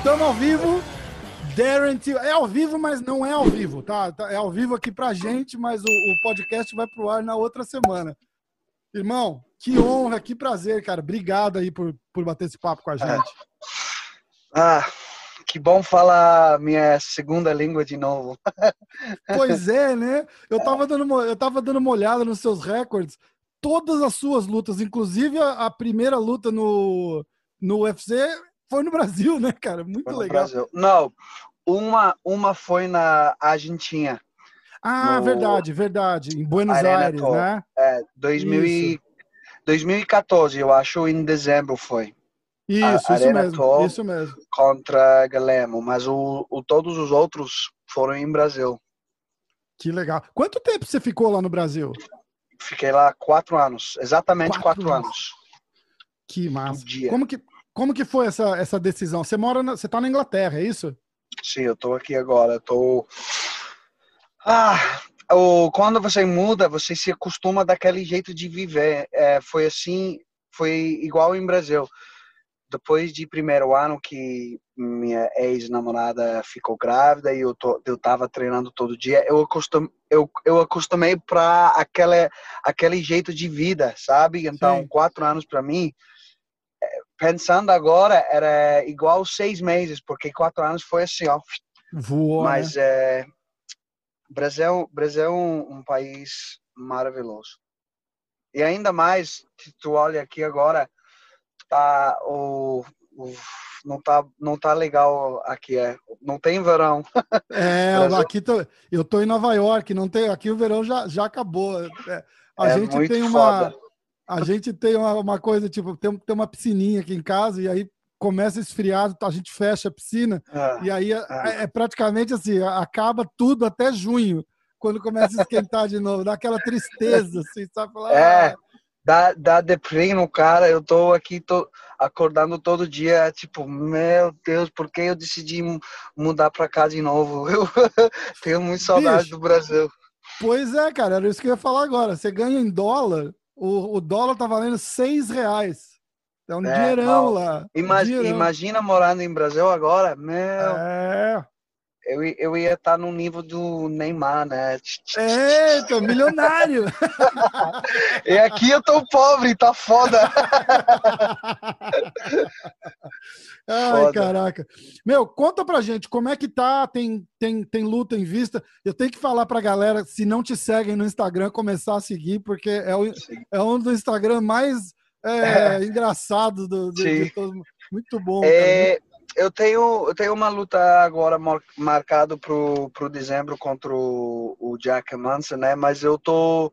Estamos ao vivo. Darren Till. É ao vivo, mas não é ao vivo, tá? tá é ao vivo aqui pra gente, mas o, o podcast vai pro ar na outra semana. Irmão, que honra, que prazer, cara. Obrigado aí por, por bater esse papo com a gente. Ah, que bom falar minha segunda língua de novo. Pois é, né? Eu tava dando uma, eu tava dando uma olhada nos seus recordes. Todas as suas lutas, inclusive a, a primeira luta no, no UFC, foi no Brasil, né, cara? Muito legal. Brasil. Não, uma, uma foi na Argentina. Ah, no... verdade, verdade. Em Buenos Arena Aires, né? É, 2000 e... 2014, eu acho, em dezembro foi. Isso, isso mesmo, isso mesmo. Contra Galemo, mas o, o, todos os outros foram em Brasil. Que legal. Quanto tempo você ficou lá no Brasil? Fiquei lá quatro anos, exatamente quatro, quatro anos. anos. Que massa. Um como que como que foi essa, essa decisão? Você mora, na, você tá na Inglaterra, é isso? Sim, eu tô aqui agora. Eu tô. Ah, o, quando você muda, você se acostuma daquele jeito de viver. É, foi assim, foi igual em Brasil depois de primeiro ano que minha ex-namorada ficou grávida e eu, tô, eu tava treinando todo dia, eu, acostum, eu, eu acostumei para aquele, aquele jeito de vida, sabe? Então, Sim. quatro anos para mim, é, pensando agora, era igual seis meses, porque quatro anos foi assim, ó. Voou, Mas né? é, Brasil, Brasil é um, um país maravilhoso. E ainda mais, tu olha aqui agora, tá o, o, não tá não tá legal aqui é. Não tem verão. É aqui tô, eu tô em Nova York não tem aqui o verão já, já acabou. É, a é gente tem uma a gente tem uma, uma, coisa tipo tem, tem uma piscininha aqui em casa e aí começa a esfriar a gente fecha a piscina é, e aí é, é, é praticamente assim acaba tudo até junho quando começa a esquentar de novo dá aquela tristeza assim sabe? É. Ah, dá, dá deprê no cara. Eu tô aqui, tô acordando todo dia, tipo, meu Deus, por que eu decidi mudar pra cá de novo? Eu tenho muita saudade Bicho, do Brasil. Pois é, cara, era isso que eu ia falar agora. Você ganha em dólar, o, o dólar tá valendo seis reais. É um é, dinheirão não. lá. Imagina, dinheirão. imagina morando em Brasil agora, meu. É eu, eu ia estar tá no nível do Neymar, né? Eita, milionário! e aqui eu tô pobre, tá foda! Ai, foda. caraca. Meu, conta pra gente, como é que tá? Tem, tem, tem luta em vista? Eu tenho que falar pra galera, se não te seguem no Instagram, começar a seguir, porque é, o, é um dos Instagram mais é, é. engraçados do, do, de todo Muito bom. É, eu tenho, eu tenho uma luta agora marcado pro, pro dezembro contra o, o Jack Manson, né? Mas eu tô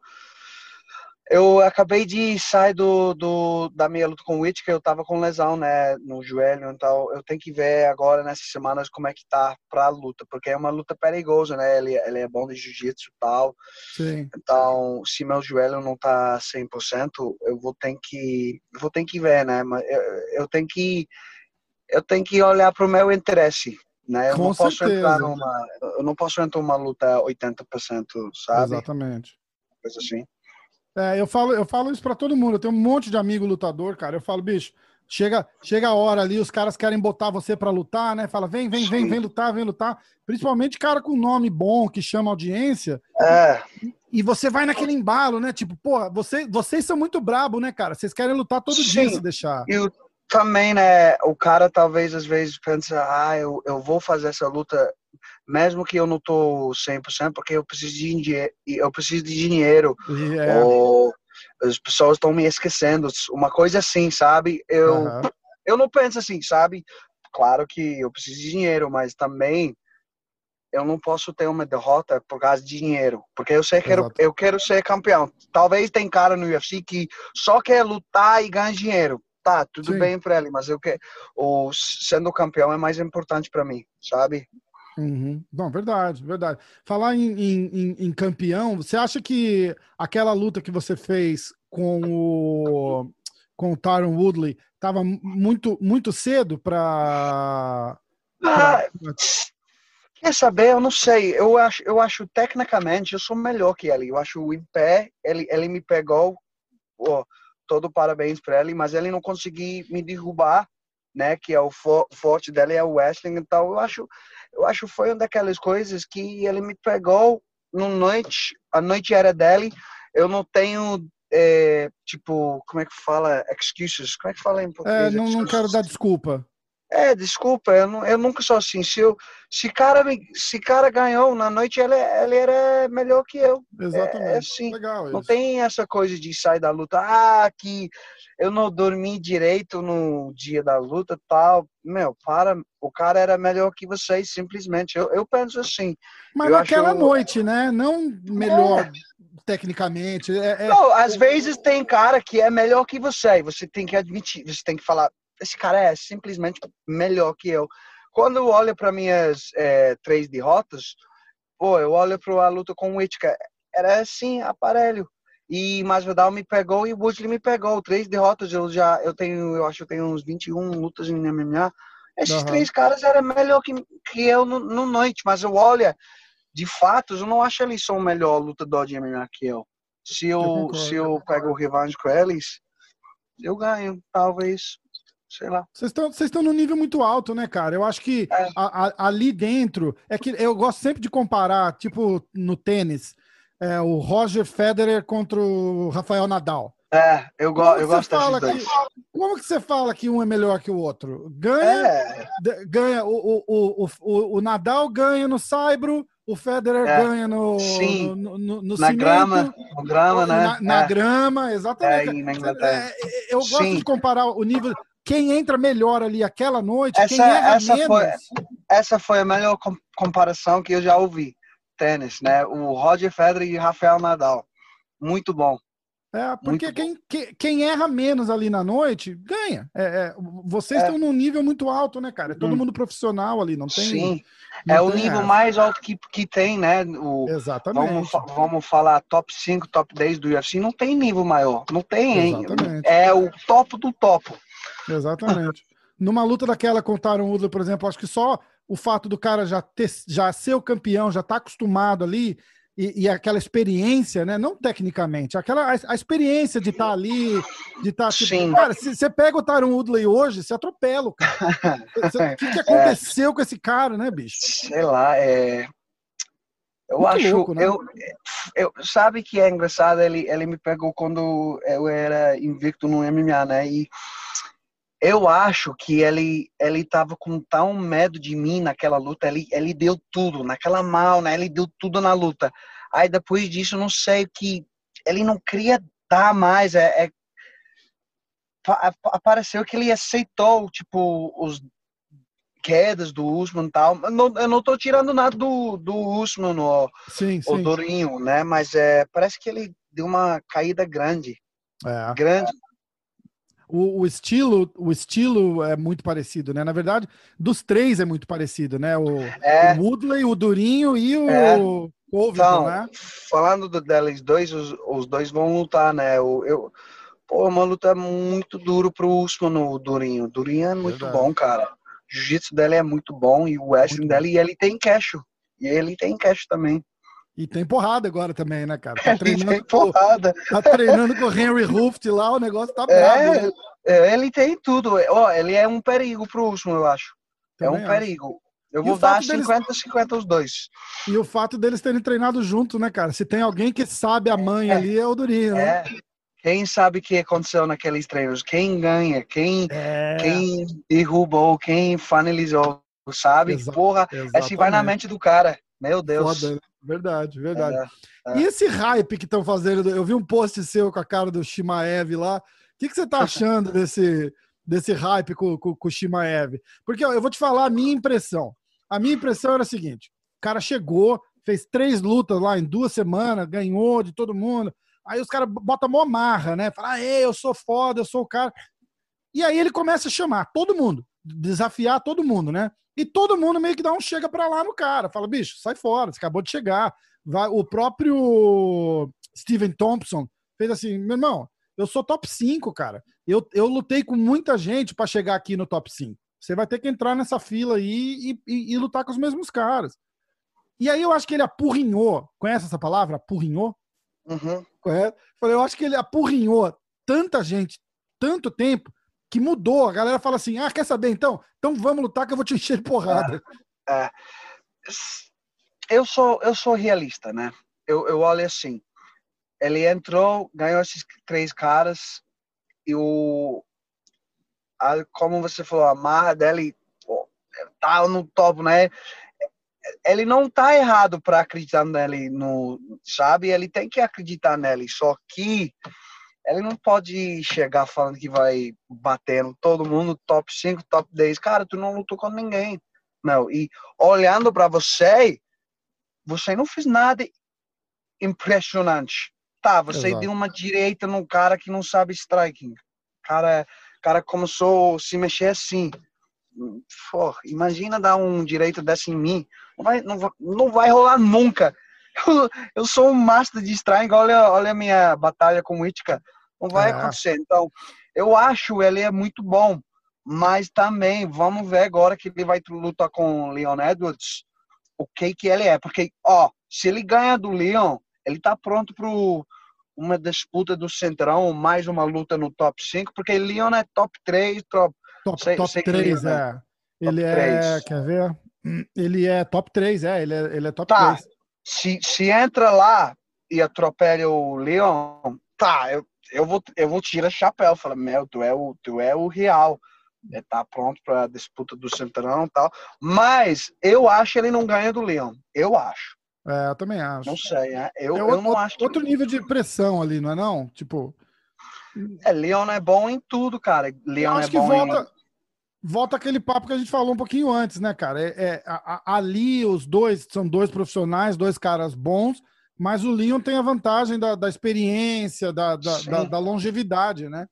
eu acabei de sair do, do, da minha luta com o Whittaker, eu tava com lesão, né, no joelho, então eu tenho que ver agora nessas semanas como é que tá pra luta, porque é uma luta perigosa, né, ele, ele é bom de jiu-jitsu e tal, Sim. então se meu joelho não tá 100%, eu vou ter que, vou ter que ver, né, eu, eu tenho que eu tenho que olhar para o meu interesse. Né? Eu, não posso entrar numa, eu não posso entrar numa luta 80%, sabe? Exatamente. Coisa assim. É, eu falo, eu falo isso para todo mundo. Eu tenho um monte de amigo lutador, cara. Eu falo, bicho, chega, chega a hora ali, os caras querem botar você para lutar, né? Fala, vem, vem, vem, vem lutar, vem lutar. Principalmente cara com nome bom, que chama audiência. É. E você vai naquele embalo, né? Tipo, pô, você, vocês são muito brabo, né, cara? Vocês querem lutar todo Sim. dia se deixar. E o também, né, o cara talvez às vezes pensa, ah, eu, eu vou fazer essa luta mesmo que eu não tô 100%, porque eu preciso de dinheiro, eu preciso de dinheiro. Yeah. Ou as pessoas estão me esquecendo, uma coisa assim, sabe? Eu uhum. eu não penso assim, sabe? Claro que eu preciso de dinheiro, mas também eu não posso ter uma derrota por causa de dinheiro, porque eu sei que eu, eu quero ser campeão. Talvez tem cara no UFC que só quer lutar e ganhar dinheiro tá, tudo Sim. bem para ele, mas eu que o sendo campeão é mais importante para mim, sabe? Uhum. Bom, verdade, verdade. Falar em, em, em, campeão, você acha que aquela luta que você fez com o com o Tyron Woodley estava muito muito cedo para ah, Quer saber? Eu não sei. Eu acho, eu acho tecnicamente eu sou melhor que ele. Eu acho o em pé, ele, ele me pegou. Oh, todo parabéns para ele, mas ele não conseguiu me derrubar, né? Que é o for, forte dele é o wrestling. Então eu acho, eu acho foi uma daquelas coisas que ele me pegou no noite. A noite era dele. Eu não tenho é, tipo, como é que fala? Excuses. Como é que fala em português? É, não, não quero dar desculpa. É, desculpa, eu, não, eu nunca sou assim. Se, eu, se cara se cara ganhou na noite, ele, ele era melhor que eu. Exatamente. É, é assim. Legal não tem essa coisa de sair da luta. Ah, que eu não dormi direito no dia da luta tal. Meu, para. O cara era melhor que vocês, simplesmente. Eu, eu penso assim. Mas naquela acho... noite, né? Não melhor. É tecnicamente. É, é... Não, às vezes tem cara que é melhor que você, e você tem que admitir, você tem que falar, esse cara é simplesmente melhor que eu. Quando eu olho para minhas é, três derrotas, pô, eu olho para a luta com o Whittaker, era assim, aparelho. E Masvidal me pegou e o Woodley me pegou. Três derrotas, eu já, eu tenho, eu acho que eu tenho uns 21 lutas em MMA. Esses uhum. três caras eram melhor que, que eu no, no noite, mas eu olho, de fato, eu não acho eles são o melhor lutador de MMA que eu. Se eu, eu se eu pego o revanche com eles, eu ganho, talvez sei lá. Vocês estão num nível muito alto, né, cara? Eu acho que é. a, a, ali dentro é que eu gosto sempre de comparar, tipo no tênis, é, o Roger Federer contra o Rafael Nadal. É, eu, go eu gosto fala que, Como que você fala que um é melhor que o outro? Ganha, é. ganha o, o, o, o, o Nadal ganha no Saibro, o Federer é, ganha no, sim, no, no, no na cimento, grama, no grama, né? Na, na é. grama, exatamente. É, é, eu gosto sim. de comparar o nível quem entra melhor ali aquela noite, essa, quem erra essa menos. Foi, essa foi a melhor comparação que eu já ouvi. Tênis, né? O Roger Federer e Rafael Nadal. Muito bom. É, porque quem, quem, quem, erra menos ali na noite, ganha. É, é, vocês é. estão num nível muito alto, né, cara? É todo hum. mundo profissional ali, não tem. Sim, não é tem o nível essa. mais alto que, que tem, né? O, Exatamente. Vamos, vamos falar top 5, top 10 do UFC, não tem nível maior. Não tem, hein? É o topo do topo. Exatamente. Numa luta daquela com o Woodley, por exemplo, acho que só o fato do cara já, ter, já ser o campeão, já tá acostumado ali, e, e, aquela experiência, né? Não tecnicamente, aquela a, a experiência de estar tá ali, de estar tá, tipo, Sim. cara, se você pega o Tyron Woodley hoje, você atropela o cara. O que, que, aconteceu é, com esse cara, né, bicho? Sei lá, é. Eu Muito acho, louco, né? eu, eu, sabe que é engraçado, ele, ele me pegou quando eu era invicto no MMA, né? E eu acho que ele ele tava com tão medo de mim naquela luta, ele ele deu tudo naquela mal, né? Ele deu tudo na luta. Aí depois disso, não sei o que ele não queria dar mais, é, é apareceu que ele aceitou tipo os quedas do Usman e tal. Eu não, eu não tô tirando nada do, do Usman ou, sim, sim. Dorinho, né? Mas é, parece que ele deu uma caída grande. É. Grande. O, o, estilo, o estilo é muito parecido, né? Na verdade, dos três é muito parecido, né? O, é. o Woodley, o Durinho e o é. então, né? Falando do, deles dois, os, os dois vão lutar, né? O, eu, pô, uma luta muito duro pro Usman, o Durinho. O Durinho é muito verdade. bom, cara. O jiu-jitsu dele é muito bom e o wrestling dele, e ele tem cash. E ele tem cash também. E tem porrada agora também, né, cara? Tá treinando, tem porrada. Com, tá treinando com o Henry Ruft lá, o negócio tá é, brabo. Né? É, ele tem tudo. Ó, ele é um perigo pro último, eu acho. Também é um acho. perigo. Eu vou dar 50-50 deles... os dois. E o fato deles terem treinado junto, né, cara? Se tem alguém que sabe a mãe é. ali, é o Durinho, né? É. Quem sabe o que aconteceu naqueles treinos? Quem ganha? Quem, é. quem derrubou? Quem finalizou? Sabe? Exa Porra, assim vai na mente do cara. Meu Deus. Foda, né? Verdade, verdade. É, é. E esse hype que estão fazendo? Eu vi um post seu com a cara do Shimaev lá. O que, que você está achando desse, desse hype com, com, com o Shimaev? Porque ó, eu vou te falar a minha impressão. A minha impressão era a seguinte: o cara chegou, fez três lutas lá em duas semanas, ganhou de todo mundo. Aí os caras botam mó marra, né? Fala, ei, eu sou foda, eu sou o cara. E aí ele começa a chamar todo mundo, desafiar todo mundo, né? E todo mundo meio que dá um chega para lá no cara. Fala, bicho, sai fora, você acabou de chegar. Vai, o próprio Steven Thompson fez assim, meu irmão, eu sou top 5, cara. Eu, eu lutei com muita gente para chegar aqui no top 5. Você vai ter que entrar nessa fila aí e, e, e, lutar com os mesmos caras. E aí eu acho que ele apurrinhou. Conhece essa palavra? Apurrinhou? Uhum. Correto? Falei, eu acho que ele apurrinhou tanta gente, tanto tempo, que mudou. A galera fala assim: ah, quer saber então? Então vamos lutar que eu vou te encher de porrada. É, é. Eu, sou, eu sou realista, né? Eu, eu olho assim. Ele entrou, ganhou esses três caras e o. A, como você falou, a marra dele pô, tá no topo, né? Ele não tá errado para acreditar nele, no, sabe? Ele tem que acreditar nele. Só que ele não pode chegar falando que vai batendo todo mundo, top 5, top 10. Cara, tu não lutou com ninguém. Não, e olhando para você, você não fez nada impressionante. Tá, você Exato. deu uma direita num cara que não sabe striking. Cara, cara começou a se mexer assim. Pô, imagina dar um direito dessa em mim. Não vai, não, vai, não vai rolar nunca. Eu, eu sou um master de striking. Olha, olha a minha batalha com o Itka. Não vai é. acontecer. Então, eu acho ele é muito bom, mas também vamos ver agora que ele vai lutar com o Leon Edwards, o que que ele é, porque ó, se ele ganha do Leon, ele tá pronto para uma disputa do Centrão, mais uma luta no top 5, porque Leon é top 3, top top, sei, top sei 3, é. é. Ele top é, 3. quer ver? Ele é top 3, é, ele é, ele é top tá. 3. Se, se entra lá e atropela o Leon, tá, eu, eu vou, eu vou tirar chapéu. Fala, meu, tu é o, tu é o real. É, tá pronto para a disputa do Centrão e tal. Mas eu acho que ele não ganha do Leão. Eu acho. É, eu também acho. Não sei, é. Eu, é eu não outro, acho. Outro nível de pressão ali, não é não? Tipo. É, Leão é bom em tudo, cara. Leão é bom volta, em... volta aquele papo que a gente falou um pouquinho antes, né, cara? É, é a, a, ali os dois são dois profissionais, dois caras bons mas o Leon tem a vantagem da, da experiência, da, da, da, da, longevidade, né?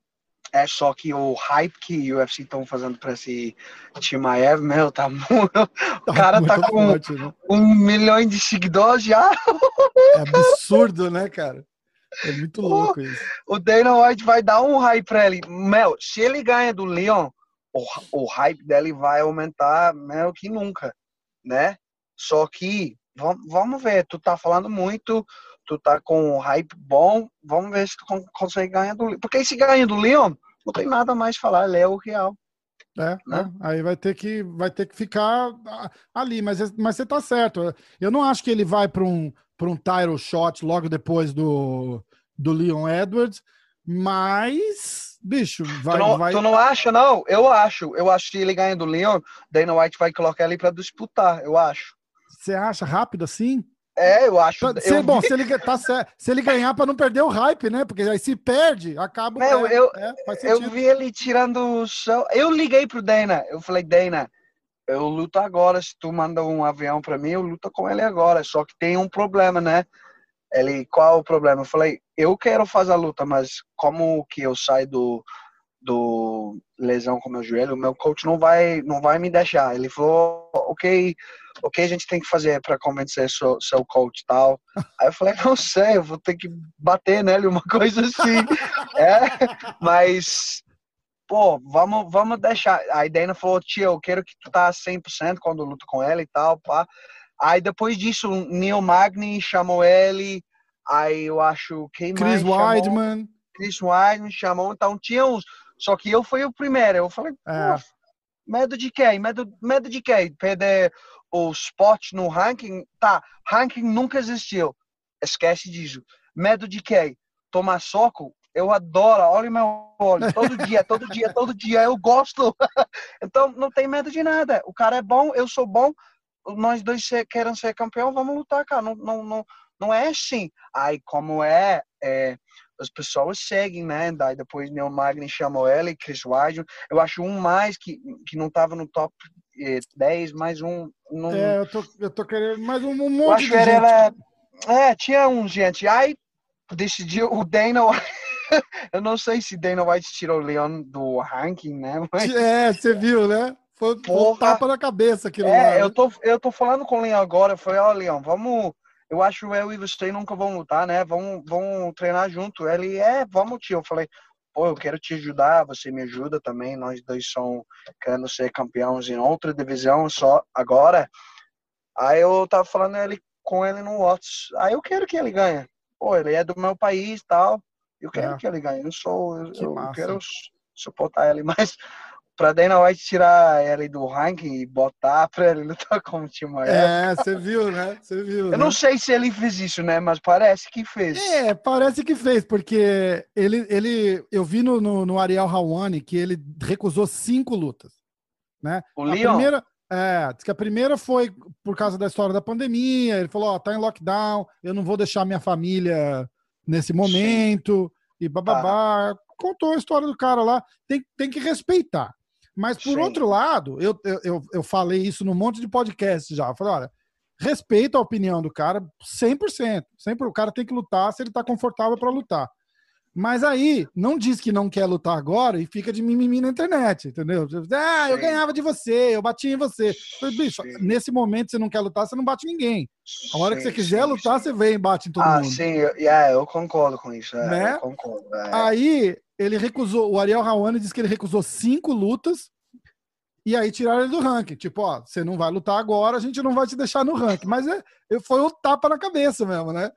É só que o hype que o UFC estão fazendo para esse Timaev, meu, tá muito. O tá cara tá com forte, né? um milhão de seguidores já. É absurdo, né, cara? É muito louco isso. O Dana White vai dar um hype pra ele. Meu, se ele ganha do Leon, o, o hype dele vai aumentar, meu, que nunca, né? Só que vamos ver, tu tá falando muito, tu tá com um hype bom, vamos ver se tu consegue ganhar do Leon. Porque se ganha do Leon, não tem nada mais a falar, ele é o real. É, né? é, aí vai ter que vai ter que ficar ali, mas, mas você tá certo. Eu não acho que ele vai para um para um title shot logo depois do do Leon Edwards, mas bicho, vai tu não, vai tu não acha não? Eu acho. Eu acho que ele ganha do Leon, Dana White vai colocar ele para disputar, eu acho. Você acha rápido assim? É, eu acho. Se, eu bom, se ele, tá, se ele ganhar para não perder o hype, né? Porque aí se perde, acaba. É, eu, eu, é, eu vi ele tirando o chão. Eu liguei pro Dana. Eu falei, Dana, eu luto agora. Se tu manda um avião para mim, eu luto com ele agora. Só que tem um problema, né? Ele, qual o problema? Eu falei, eu quero fazer a luta, mas como que eu saio do, do lesão com meu joelho, o meu coach não vai, não vai me deixar. Ele falou, ok o que a gente tem que fazer para convencer seu, seu coach e tal? Aí eu falei, não sei, eu vou ter que bater nele, uma coisa assim. é, mas, pô, vamos, vamos deixar. Aí Dana falou, tio, eu quero que tu tá 100% quando eu luto com ele e tal, pá. Aí depois disso, Neil Magny chamou ele, aí eu acho, quem Chris mais Weidman. Chris Weidman chamou, então tinha uns, só que eu fui o primeiro, eu falei, é. medo de quem? Medo, medo de quem? Perder o spot no ranking, tá, ranking nunca existiu. Esquece disso. Medo de quê? Tomar soco? Eu adoro, olha o meu olho, todo dia, todo dia, todo dia, eu gosto. então, não tem medo de nada. O cara é bom, eu sou bom, nós dois queremos ser campeão, vamos lutar, cara. Não, não, não, não é assim. Aí, como é, é as pessoas seguem, né? Daí depois Neil Magni chamou ele, Chris Weidman. Eu acho um mais que, que não estava no top 10, mais um. Num... É, eu tô, eu tô querendo mais um, um monte de gente. Era, é, tinha um gente. Aí decidiu o Dana eu não sei se Dana White tirou o Leon do ranking, né? Mas... É, você viu, né? Foi, foi um tapa na cabeça aquilo é, eu tô, eu tô falando com o Leon agora. Eu falei, ó, oh, Leon, vamos. Eu acho eu e você nunca vão lutar, né? Vamos, vamos treinar junto. Ele, é, vamos, tio. Eu falei, pô, eu quero te ajudar, você me ajuda também, nós dois somos querendo ser campeões em outra divisão, só agora Aí eu tava falando ele, com ele no WhatsApp. Aí eu quero que ele ganhe. Pô, ele é do meu país e tal. Eu quero é. que ele ganhe. Eu sou, eu, eu quero suportar ele, mas pra Dana White tirar ele do ranking e botar pra ele lutar como time É, você viu, né? Você viu. Eu né? não sei se ele fez isso, né? Mas parece que fez. É, parece que fez, porque ele, ele eu vi no, no, no Ariel Hawani que ele recusou cinco lutas. Né? O a Leon? Primeira, é, diz que a primeira foi por causa da história da pandemia. Ele falou: Ó, tá em lockdown, eu não vou deixar minha família nesse momento. Sim. E bababá. Ah. Contou a história do cara lá. Tem, tem que respeitar. Mas, por Sim. outro lado, eu, eu, eu falei isso num monte de podcast já. Eu falei: olha, respeito a opinião do cara 100%. Sempre o cara tem que lutar se ele tá confortável para lutar. Mas aí, não diz que não quer lutar agora e fica de mimimi na internet, entendeu? Ah, eu Sim. ganhava de você, eu batia em você. Falei, bicho, sim. nesse momento você não quer lutar, você não bate ninguém. A hora sim, que você quiser sim, lutar, você vem e bate em todo ah, mundo. Ah, sim, eu, yeah, eu concordo com isso. É, né? Concordo. É. Aí, ele recusou, o Ariel Rawane disse que ele recusou cinco lutas e aí tiraram ele do ranking. Tipo, ó, você não vai lutar agora, a gente não vai te deixar no ranking. Mas é, foi um tapa na cabeça mesmo, né?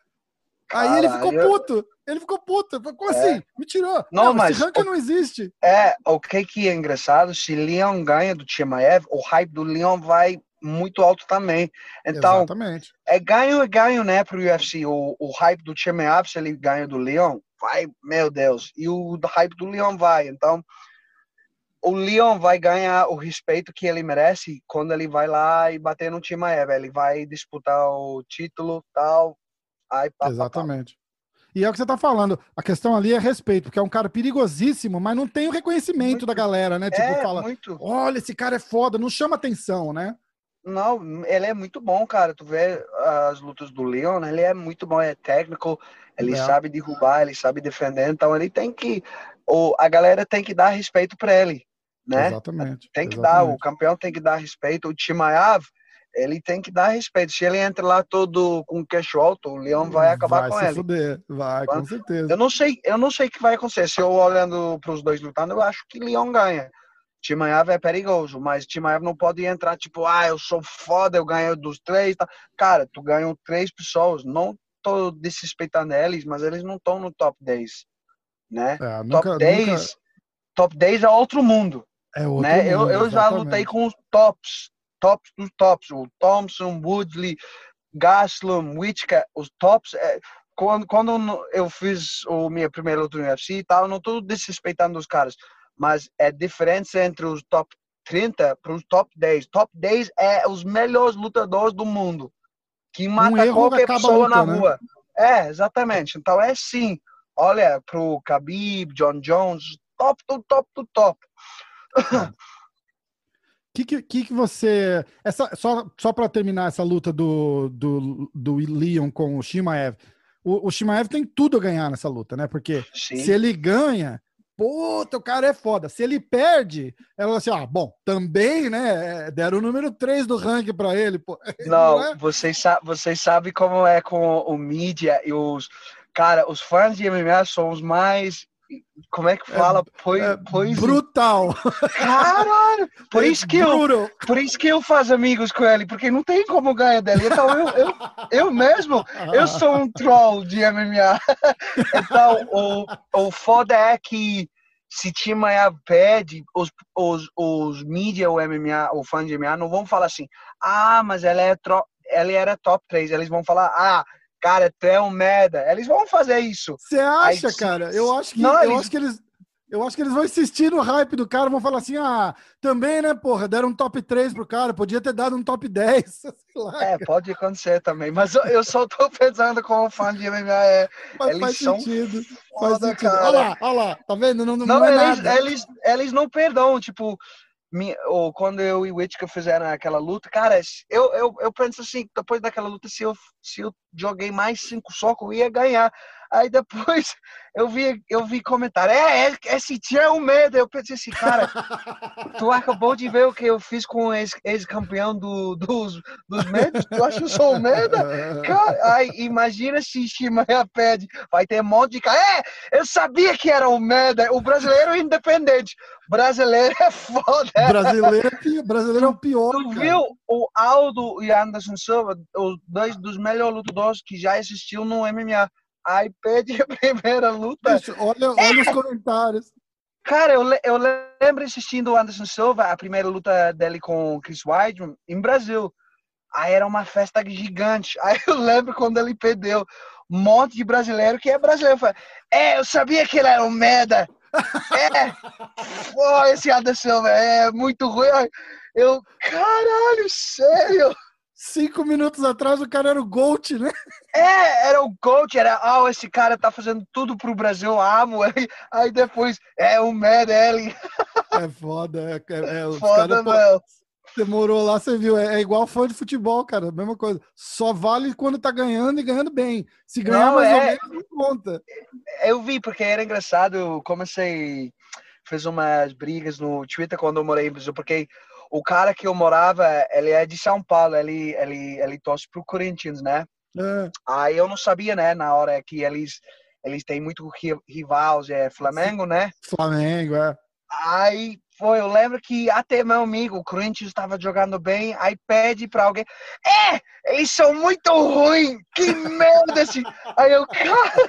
Caralho. Aí ele ficou puto. Ele ficou puto. Como é. assim? Me tirou. Não, não mas esse ranking o, não existe. É, o que que é engraçado, se Leon ganha do Chimaev, o hype do Leon vai muito alto também. Então, Exatamente. é ganho é ganho, né, pro UFC. O, o hype do Chimaev, se ele ganha do Leon, vai, meu Deus. E o hype do Leon vai. Então, o Leon vai ganhar o respeito que ele merece quando ele vai lá e bater no Chimaev. Ele vai disputar o título, tal, Ai, pá, Exatamente. Pá, pá. E é o que você está falando. A questão ali é respeito, porque é um cara perigosíssimo, mas não tem o reconhecimento muito. da galera, né? Tipo, é, fala, muito. olha, esse cara é foda, não chama atenção, né? Não, ele é muito bom, cara. Tu vê as lutas do Leon, ele é muito bom, é técnico, ele é. sabe derrubar, ele sabe defender, então ele tem que. Ou a galera tem que dar respeito para ele, né? Exatamente. Tem que exatamente. dar, o campeão tem que dar respeito. O Timaev, ele tem que dar respeito. Se ele entra lá todo com queixo alto, o Leão vai acabar vai com se ele. Fuder. Vai, com certeza. Eu não sei, eu não sei o que vai acontecer. Se eu olhando para os dois lutando, eu acho que Leão ganha. Timaev é perigoso, mas Timaev não pode entrar tipo, ah, eu sou foda, eu ganho dos três. Tá. Cara, tu ganhou três pessoas. Não tô desrespeitando eles, mas eles não estão no top 10. Né? É, nunca, top 10 nunca... top 10 é outro mundo. É outro né? mundo, eu, eu já lutei com os tops tops dos tops, o Thompson, Woodley, Gaslam, Whitaker, os tops. É, quando, quando eu fiz o minha primeira luta no UFC e tal, não estou desrespeitando os caras, mas é diferença entre os top 30 para os top 10. Top 10 é os melhores lutadores do mundo, que mata um qualquer pessoa luta, na né? rua. É, exatamente. Então é sim. Olha pro Khabib, John Jones, top do top do top. Que, que, que você. Essa, só só para terminar essa luta do, do, do Leon com o Shimaev. O, o Shimaev tem tudo a ganhar nessa luta, né? Porque Sim. se ele ganha, puta, o cara é foda. Se ele perde, ela assim, ah, bom, também, né? É, deram o número 3 do ranking para ele. Pô. Não, Não é? vocês, sa vocês sabem como é com o mídia e os. Cara, os fãs de MMA são os mais como é que fala? É, é pois... Brutal. Caralho! Por é isso, que eu, por isso que eu faço amigos com ele, porque não tem como ganhar dele. Então eu, eu, eu mesmo, eu sou um troll de MMA. Então o, o foda é que se Timaya pede, os, os, os mídia, o MMA, o fã de MMA, não vão falar assim, ah, mas ela, é tro... ela era top 3. Eles vão falar, ah, cara, tu é um merda. Eles vão fazer isso. Você acha, Aí, cara? Eu acho que, não, eu eles... acho que eles. Eu acho que eles vão insistir no hype do cara, vão falar assim: ah, também, né, porra, deram um top 3 pro cara, podia ter dado um top 10. Lá, é, pode acontecer também, mas eu, eu só tô pensando como fã de MMA é. Mas eles faz são sentido. Foda, faz sentido. Olha lá, olha lá, tá vendo? Não, não, não, é eles, nada. Eles, eles não perdão, tipo, ou quando eu e o Whittaker fizeram aquela luta, cara, eu, eu, eu penso assim, depois daquela luta, se eu, se eu joguei mais cinco socos, eu ia ganhar. Aí depois eu vi, eu vi comentário, é, é esse tio é o medo. Eu pensei assim, cara, tu acabou de ver o que eu fiz com o ex-campeão do, dos, dos medos? Tu acha que eu sou o medo? Cara, aí, imagina se Shimaia pede, vai ter um monte de cara. É, eu sabia que era o medo, o brasileiro é independente. Brasileiro é foda. Brasileiro é, brasileiro é o pior. Tu cara. viu o Aldo e Anderson Silva, os dois dos melhores lutadores que já existiu no MMA Aí pede a primeira luta. Bicho, olha, olha os comentários. Cara, eu, eu lembro assistindo o Anderson Silva, a primeira luta dele com o Chris Weidman, em Brasil. Aí era uma festa gigante. Aí eu lembro quando ele perdeu. Um monte de brasileiro que é brasileiro. Fala, é, eu sabia que ele era um merda. É, pô, esse Anderson Silva é muito ruim. Eu, caralho, sério? Cinco minutos atrás o cara era o GOAT, né? É, era o GOAT, era, ah, oh, esse cara tá fazendo tudo pro Brasil, amo. Aí, aí depois, é o Mad Ellie. É foda, é, é, é foda, meu. Você morou lá, você viu, é, é, igual fã de futebol, cara, mesma coisa. Só vale quando tá ganhando e ganhando bem. Se ganhar não, mais é... ou menos, não conta. Eu vi, porque era engraçado, eu comecei, fiz umas brigas no Twitter quando eu morei em Brasil, porque o cara que eu morava, ele é de São Paulo, ele, ele, ele torce pro Corinthians, né? É. Aí eu não sabia, né, na hora que eles, eles têm muito rivais, é Flamengo, né? Flamengo, é. Aí foi, eu lembro que até meu amigo, o Corinthians estava jogando bem, aí pede para alguém, é, eles são muito ruins, que merda assim. Aí eu, caralho,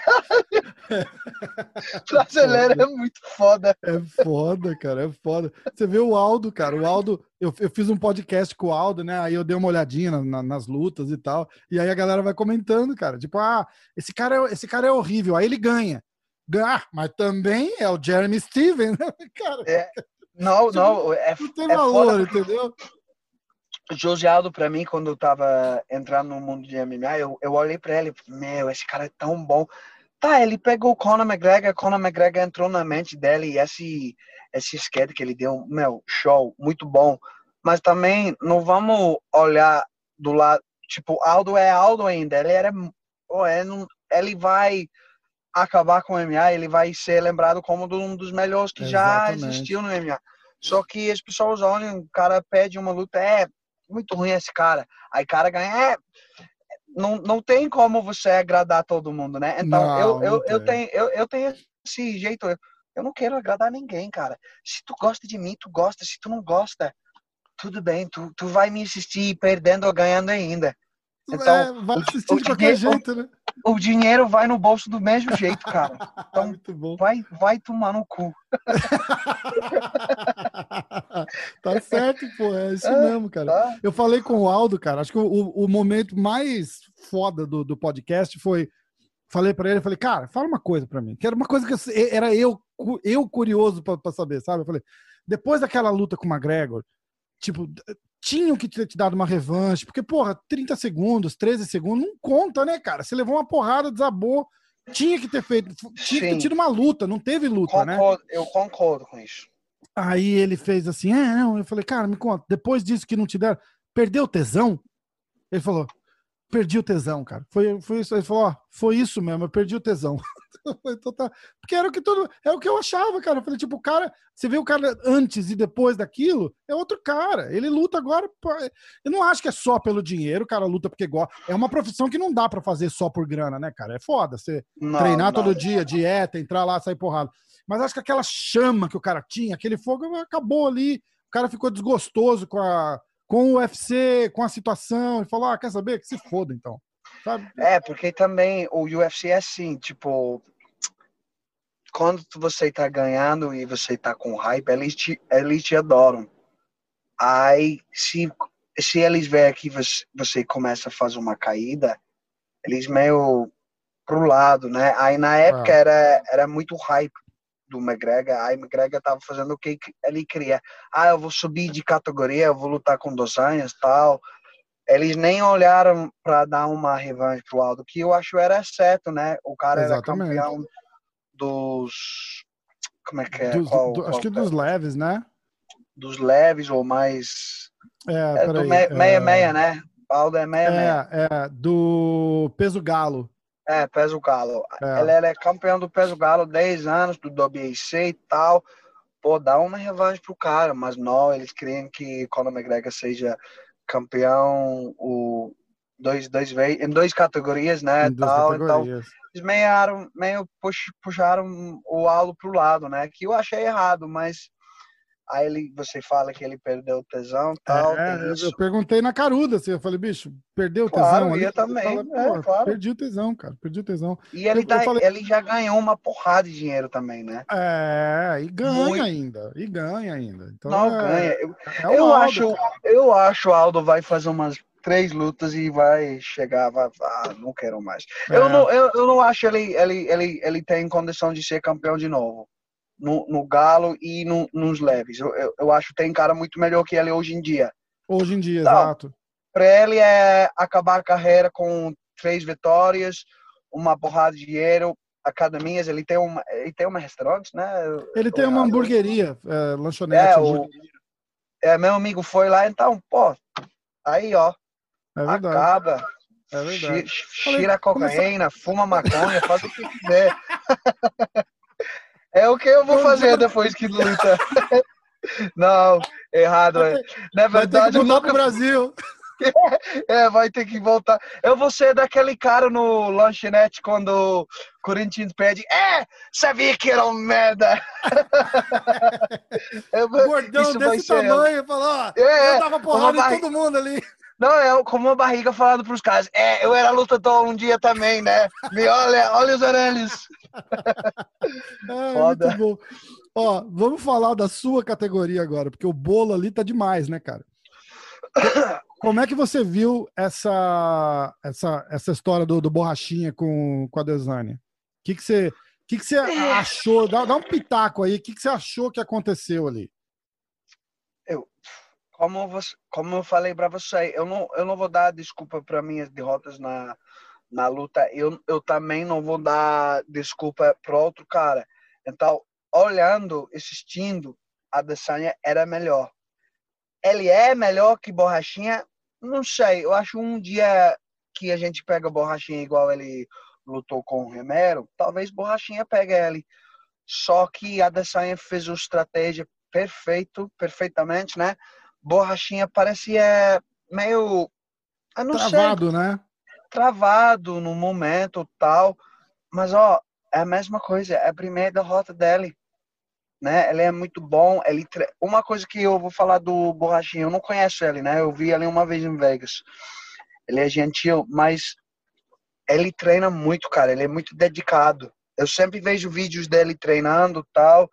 brasileiro é muito foda. É foda, cara, é foda. Você vê o Aldo, cara, o Aldo, eu, eu fiz um podcast com o Aldo, né, aí eu dei uma olhadinha na, na, nas lutas e tal, e aí a galera vai comentando, cara, tipo, ah, esse cara é, esse cara é horrível, aí ele ganha. Ah, mas também é o Jeremy Steven, né, cara? É. Não, não, é, não tem é valor, entendeu? José Aldo, pra mim, quando eu tava entrando no mundo de MMA, eu, eu olhei pra ele, meu, esse cara é tão bom. Tá, ele pegou o Conor McGregor, Conor McGregor entrou na mente dele e esse, esse skate que ele deu, meu, show, muito bom. Mas também não vamos olhar do lado, tipo, Aldo é Aldo ainda, ele era, oh, é, ele vai acabar com o MMA, ele vai ser lembrado como um dos melhores que Exatamente. já existiu no MMA. Só que as pessoas olham, o cara pede uma luta, é muito ruim esse cara. Aí o cara ganha, é, não, não tem como você agradar todo mundo, né? Então não, eu, eu, eu, tenho, eu, eu tenho esse jeito, eu, eu não quero agradar ninguém, cara. Se tu gosta de mim, tu gosta. Se tu não gosta, tudo bem, tu, tu vai me assistir perdendo ou ganhando ainda. Então, é, vai assistir de qualquer jeito, né? O dinheiro vai no bolso do mesmo jeito, cara. Então, vai, vai tomar no cu. tá certo, pô. É isso é, mesmo, cara. Tá. Eu falei com o Aldo, cara. Acho que o, o momento mais foda do, do podcast foi. Falei para ele, falei, cara, fala uma coisa para mim. Que era uma coisa que eu, era eu, eu curioso para saber, sabe? Eu falei, depois daquela luta com o McGregor, tipo, tinham que ter te dado uma revanche, porque, porra, 30 segundos, 13 segundos, não conta, né, cara? Você levou uma porrada, desabou, tinha que ter feito, tinha Sim. que ter tido uma luta, não teve luta, né? concordo, né? Eu concordo com isso. Aí ele fez assim, é, não, eu falei, cara, me conta, depois disso que não te deram, perdeu o tesão? Ele falou, perdi o tesão, cara. Foi, foi isso. Ele falou, ó, foi isso mesmo, eu perdi o tesão. então tá. Porque era o que todo. É o que eu achava, cara. Eu falei, tipo, o cara. Você vê o cara antes e depois daquilo, é outro cara. Ele luta agora. Eu não acho que é só pelo dinheiro, o cara luta porque gosta. É uma profissão que não dá para fazer só por grana, né, cara? É foda. Você não, treinar não. todo dia, dieta, entrar lá, sair porrada. Mas acho que aquela chama que o cara tinha, aquele fogo, acabou ali. O cara ficou desgostoso com a com o UFC, com a situação, e falou: ah, quer saber? Que se foda, então. Sabe? É, porque também o UFC é assim, tipo, quando você tá ganhando e você tá com hype, eles te, eles te adoram. Aí, se, se eles veem que você, você começa a fazer uma caída, eles meio pro lado, né? Aí na época ah. era, era muito hype do McGregor, aí McGregor tava fazendo o que ele queria. Ah, eu vou subir de categoria, eu vou lutar com dos anos, tal. Eles nem olharam para dar uma revanche pro Aldo, que eu acho era certo, né? O cara Exatamente. era campeão dos como é que é? Dos, qual, do, qual, acho que dos leves, né? Dos leves ou mais é, é do meia, meia, é... né? Aldo é meia, é. É, do peso galo. É, peso galo. É. Ele, ele, é campeão do peso galo 10 anos, do WBC e tal. Pô, dá uma revanche pro cara, mas não, eles queriam que Conor McGregor seja campeão o dois, dois em duas categorias, né? Em tal, então, eles meio, meio pux, puxaram o Aldo pro lado, né? Que eu achei errado, mas Aí ele, você fala que ele perdeu o tesão tal. É, eu perguntei na caruda, assim, eu falei, bicho, perdeu o claro, tesão? Eu também. Fala, é, claro. Perdi o tesão, cara, perdi o tesão. E ele, eu, tá, eu falei... ele já ganhou uma porrada de dinheiro também, né? É, e ganha Muito. ainda, e ganha ainda. Então, Não, é, ganha. Eu, é eu Aldo, acho, eu acho o Aldo vai fazer umas três lutas e vai chegar, vai, ah, não quero mais. É. Eu, não, eu, eu não acho ele, ele, ele, ele tem condição de ser campeão de novo no, no Galo e no, nos leves. Eu, eu, eu, acho que tem cara muito melhor que ele hoje em dia. Hoje em dia, então, exato. Para ele é acabar a carreira com três vitórias, uma porrada de dinheiro, academias. Ele tem uma, ele tem uma restaurante, né? Ele tem uma hamburgueria, é, lanchonete. É, o, é, meu amigo foi lá, então, pô, aí, ó, é acaba. É verdade. Tira cocaína, fuma maconha, faz o que quiser. É o que eu vou fazer depois que luta. Não, errado. É. Na verdade, vai ter que nunca... pro Brasil. É, vai ter que voltar. Eu vou ser daquele cara no lanchonete quando o Corinthians pede. É, sabia que era um merda. eu, Gordão desse tamanho, falou, é, eu tava porrada em todo mundo ali. Não, é como uma barriga falando pros caras. É, eu era lutador um dia também, né? Me olha, olha os orelhos. é, Foda. muito bom. Ó, vamos falar da sua categoria agora, porque o bolo ali tá demais, né, cara? Como é que você viu essa essa, essa história do, do Borrachinha com, com a Desânia? O que, que você, que que você é. achou? Dá, dá um pitaco aí. O que, que você achou que aconteceu ali? Como, você, como eu falei para você, eu não, eu não vou dar desculpa para minhas derrotas na, na luta. Eu, eu também não vou dar desculpa para outro cara. Então, olhando, assistindo, a Adesanya era melhor. Ele é melhor que Borrachinha? Não sei. Eu acho um dia que a gente pega Borrachinha igual ele lutou com o Remero, talvez Borrachinha pegue ele. Só que a Adesanya fez uma estratégia perfeito, perfeitamente, né? Borrachinha parecia meio. Eu não Travado, sei, né? Travado no momento tal. Mas, ó, é a mesma coisa. É a primeira derrota dele. Né? Ele é muito bom. Ele Uma coisa que eu vou falar do Borrachinha, eu não conheço ele, né? Eu vi ele uma vez em Vegas. Ele é gentil, mas ele treina muito, cara. Ele é muito dedicado. Eu sempre vejo vídeos dele treinando tal.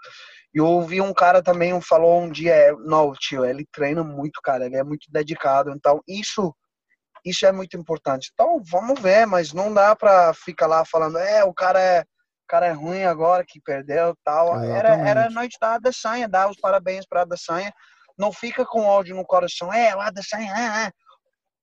E eu ouvi um cara também falou um dia, é, não, tio, ele treina muito, cara, ele é muito dedicado. Então, isso isso é muito importante. Então, vamos ver, mas não dá para ficar lá falando, é, o cara é, o cara é ruim agora que perdeu, tal. Era era a noite da Adesanya, dar os parabéns para a Adesanya. Não fica com ódio no coração, é, o Adesanya, é, é.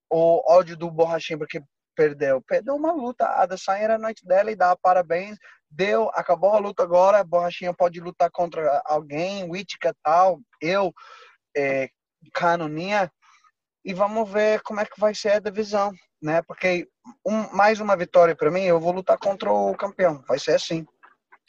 o ódio do borrachinho porque perdeu. Perdeu uma luta. A Adesanya era a noite dela e dá parabéns deu, acabou a luta agora, Borrachinha pode lutar contra alguém, Whittaker tal, eu, é, Canoninha, e vamos ver como é que vai ser a divisão, né? Porque um, mais uma vitória para mim, eu vou lutar contra o campeão, vai ser assim.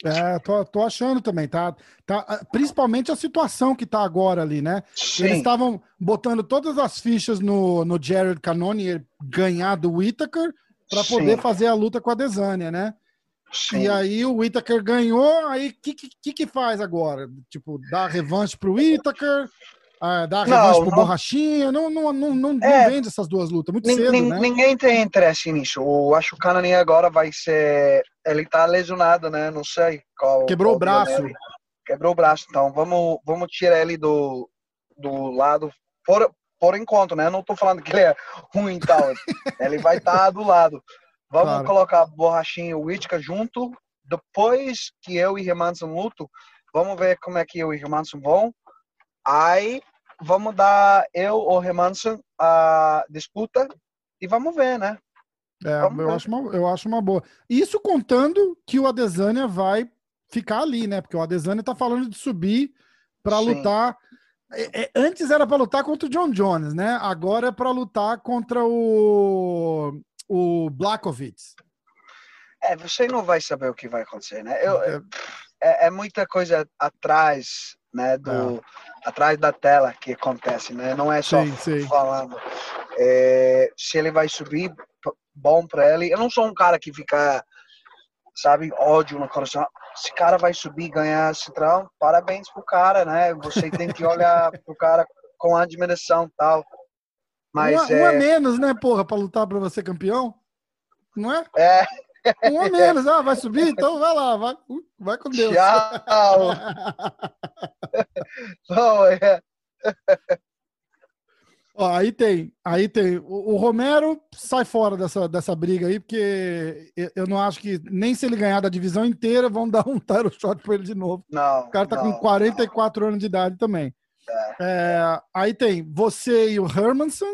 É, tô, tô achando também, tá, tá? Principalmente a situação que tá agora ali, né? Sim. Eles estavam botando todas as fichas no, no Jared Cannonier ganhar do Whittaker para poder fazer a luta com a Desânia, né? Sim. E aí o Whittaker ganhou, aí o que, que, que faz agora? Tipo, dá revanche pro Whittaker, uh, dá revanche pro não, Borrachinha, não, não, não, não, é, não vende essas duas lutas, muito cedo, né? Ninguém tem interesse nisso. Eu acho que o Cananin agora vai ser... Ele tá lesionado, né? Não sei qual... Quebrou qual o braço. Dele. Quebrou o braço, então vamos, vamos tirar ele do, do lado... Por, por enquanto, né? Eu não tô falando que ele é ruim e tal. ele vai estar tá do lado. Vamos claro. colocar Borrachinha e o Whittaker junto. Depois que eu e Remanson luto, vamos ver como é que eu e Remanson vão. Aí vamos dar eu ou Remanson a disputa e vamos ver, né? É, eu acho, uma, eu acho uma boa. Isso contando que o Adesanya vai ficar ali, né? Porque o Adesanya tá falando de subir para lutar. É, é, antes era para lutar contra o John Jones, né? Agora é para lutar contra o o Blakovic. É, você não vai saber o que vai acontecer, né? Eu, é, é, é muita coisa atrás, né? Do, é. Atrás da tela que acontece, né? Não é só sim, sim. falando. É, se ele vai subir, bom para ele. Eu não sou um cara que fica, sabe, ódio no coração. Esse cara vai subir, ganhar central, parabéns pro cara, né? Você tem que olhar pro cara com admiração tal. Mas um, é... um a menos, né, porra, para lutar para você campeão? Não é? É. Um a menos, ah, vai subir? Então vai lá, vai, vai com Deus. Tchau. Não, é. Ó, aí tem, aí tem. O, o, Romero sai fora dessa, dessa briga aí, porque eu não acho que nem se ele ganhar da divisão inteira vão dar um title shot para ele de novo. Não. O cara tá não, com 44 não. anos de idade também. É. É, aí tem você e o Hermanson,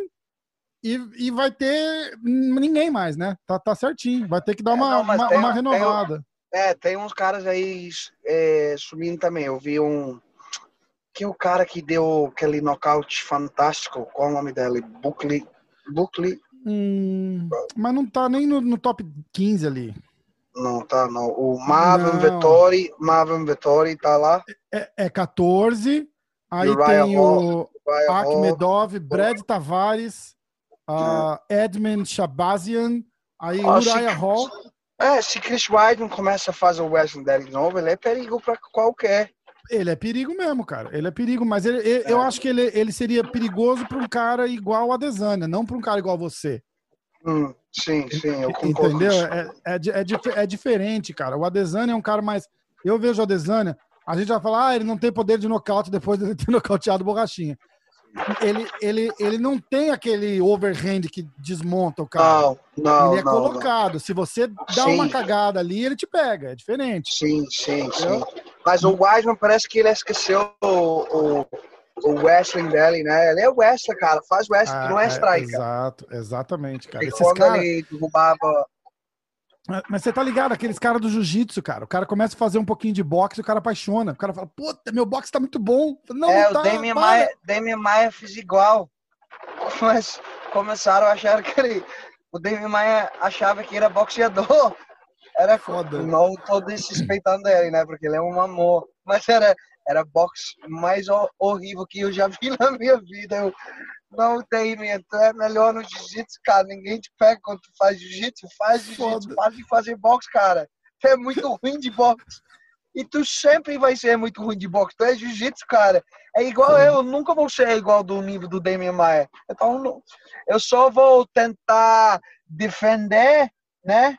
e, e vai ter ninguém mais, né? Tá, tá certinho. Vai ter que dar é, uma, não, uma, tem, uma, renovada. Tem, é, tem uns caras aí é, subindo também. Eu vi um que o cara que deu aquele nocaute fantástico, qual é o nome dele? Buckley. Buckley. Hum, mas não tá nem no, no, top 15 ali. Não, tá não. O Marvin Vettori, Marvin Vettori tá lá. É, é 14. Aí Uriah tem o Akhmedov, Brad Tavares, uh, Edmund Shabazian, aí oh, Uriah Hall. É, se Chris Weidman começa a fazer o wrestling dele de novo, ele é perigo para qualquer. Ele é perigo mesmo, cara. Ele é perigo, mas ele, ele, é. eu acho que ele, ele seria perigoso para um cara igual a Desânia, não para um cara igual a você. Hum, sim, sim, eu concordo. Entendeu? É, é, é, é, diferente, cara. O Adesanya é um cara mais. Eu vejo o Adesanya, a gente vai falar, ah, ele não tem poder de nocaute depois de ter nocauteado Borrachinha. Ele, ele, ele não tem aquele overhand que desmonta o cara. Não, não. Ele é não, colocado. Não. Se você dá sim. uma cagada ali, ele te pega. É diferente. Sim, sim, entendeu? sim. Mas o Wiseman parece que ele esqueceu o, o, o wrestling dele, né? Ele é wrestler, cara. Faz wrestling, ah, não é, é striker. exato, exatamente, cara. E Esses quando cara... ele derrubava... Mas você tá ligado, aqueles caras do jiu-jitsu, cara. O cara começa a fazer um pouquinho de boxe o cara apaixona. O cara fala, puta, meu boxe tá muito bom. Não, é, tá, o Damian Maia, Damian Maia fez igual. Mas começaram a achar que ele... O Damian Maia achava que era boxeador. Era foda. Não tô desrespeitando ele, né? Porque ele é um amor. Mas era, era boxe mais horrível que eu já vi na minha vida. Eu, não tem, tu é melhor no jiu-jitsu, cara. Ninguém te pega quando tu faz jiu-jitsu. Faz jiu-jitsu, para de fazer boxe, cara. Tu é muito ruim de boxe. E tu sempre vai ser muito ruim de boxe. Tu é jiu-jitsu, cara. É igual eu, eu nunca vou ser igual do nível do Damian Maia. Então, eu só vou tentar defender, né?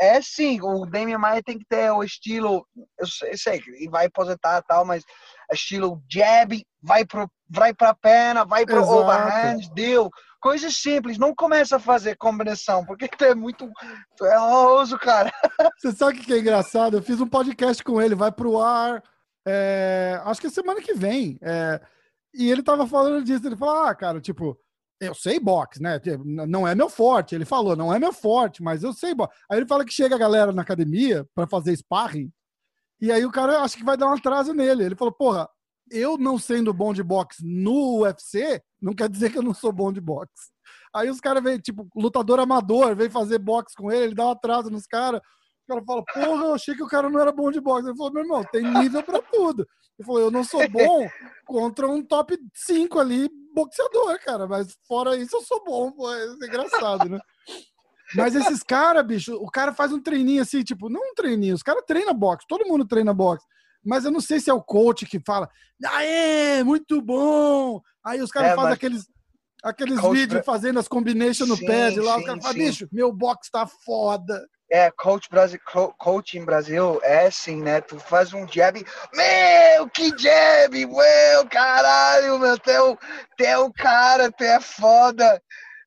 É sim, o Damian Maia tem que ter o estilo, eu sei, ele vai aposentar e tal, mas estilo jab, vai pro, vai pra perna, vai pro Exato. overhand, deu. Coisas simples, não começa a fazer combinação, porque tu é muito, tu é horroroso, cara. Você sabe o que é engraçado? Eu fiz um podcast com ele, vai pro ar, é, acho que é semana que vem, é, e ele tava falando disso, ele falou, ah, cara, tipo, eu sei boxe, né? Não é meu forte. Ele falou, não é meu forte, mas eu sei boxe. Aí ele fala que chega a galera na academia para fazer sparring, e aí o cara acha que vai dar um atraso nele. Ele falou, porra, eu não sendo bom de boxe no UFC, não quer dizer que eu não sou bom de boxe. Aí os caras vêm, tipo, lutador amador, vem fazer boxe com ele, ele dá um atraso nos caras. O cara fala, porra, eu achei que o cara não era bom de boxe. Ele falou, meu irmão, tem nível para tudo. Ele falou, eu não sou bom contra um top 5 ali, boxeador, cara. Mas fora isso, eu sou bom. Pô, é engraçado, né? Mas esses caras, bicho, o cara faz um treininho assim, tipo, não um treininho, os caras treinam boxe, todo mundo treina boxe. Mas eu não sei se é o coach que fala, aê, muito bom! Aí os caras é, fazem mas... aqueles, aqueles vídeos fazendo as combinations no pad lá, sim, os caras falam, bicho, meu boxe tá foda. É, coach, Brasil, coach em Brasil é assim, né? Tu faz um jab, meu, que jab, meu, caralho, meu, tu é tu é cara, tu é foda.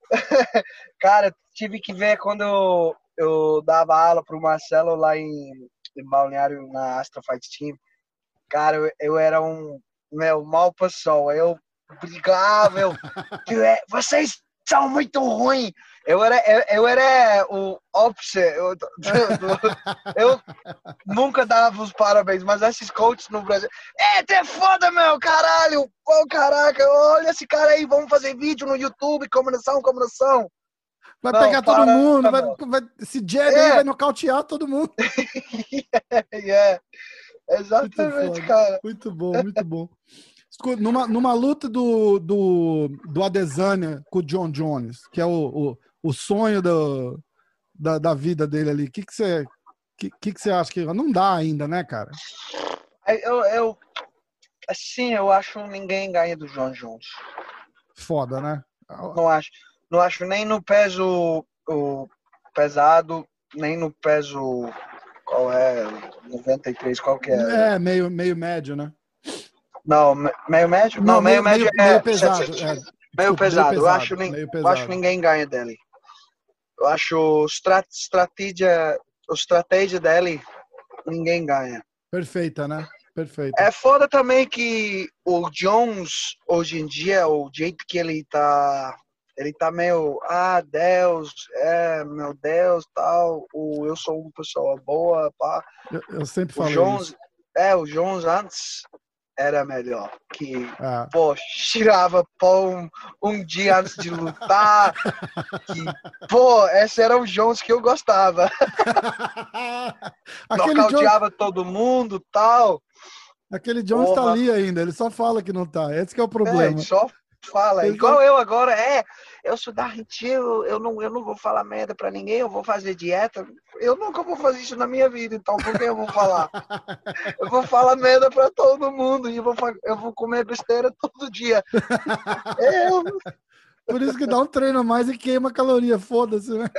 cara, tive que ver quando eu, eu dava aula pro Marcelo lá em, em Balneário, na Astro Fight Team. Cara, eu, eu era um, meu, mal pessoa, eu brigava, eu, é, vocês são muito ruins eu era, eu, eu era o opposite. Eu, eu, nunca dava os parabéns, mas esses coaches no Brasil. É, tu é foda, meu, caralho! Oh, caraca, olha esse cara aí, vamos fazer vídeo no YouTube, combinação, combinação. Vai não, pegar todo mundo, vai, vai, esse jab é. aí vai nocautear todo mundo. yeah. Exatamente, muito cara. Muito bom, muito bom. Numa, numa luta do, do, do Adesanya com o John Jones, que é o, o, o sonho do, da, da vida dele ali, o que, que, você, que, que, que você acha que não dá ainda, né, cara? Eu, eu, assim, eu acho ninguém ganha do John Jones. Foda, né? Não acho. Não acho nem no peso o pesado, nem no peso qual é 93, qual que é? É, meio, meio médio, né? Não, meio médio? Não, não meio, meio, médio meio, é, pesado. É, meio, Desculpa, pesado. meio pesado. Eu acho, pesado. Eu acho ninguém ganha dele. Eu acho estratégia, a estratégia dele ninguém ganha. Perfeita, né? Perfeito. É foda também que o Jones hoje em dia, o jeito que ele tá ele tá meio, ah, Deus, é, meu Deus, tal, o, eu sou uma pessoa boa, pá. Eu, eu sempre falo Jones, isso. É, o Jones antes era melhor, que, ah. pô, tirava pão um dia antes de lutar, que, pô, esse era o Jones que eu gostava. Nocauteava Jones... todo mundo, tal. Aquele Jones tá Porra. tá ali ainda, ele só fala que não tá, esse que é o problema. É, só fala. Igual eu agora, é, eu sou da retiro, eu não, eu não vou falar merda pra ninguém, eu vou fazer dieta. Eu nunca vou fazer isso na minha vida, então por que eu vou falar? eu vou falar merda pra todo mundo e eu vou, eu vou comer besteira todo dia. eu... Por isso que dá um treino a mais e queima caloria, foda-se, né?